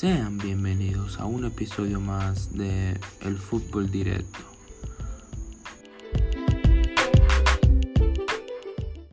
Sean bienvenidos a un episodio más de El Fútbol Directo.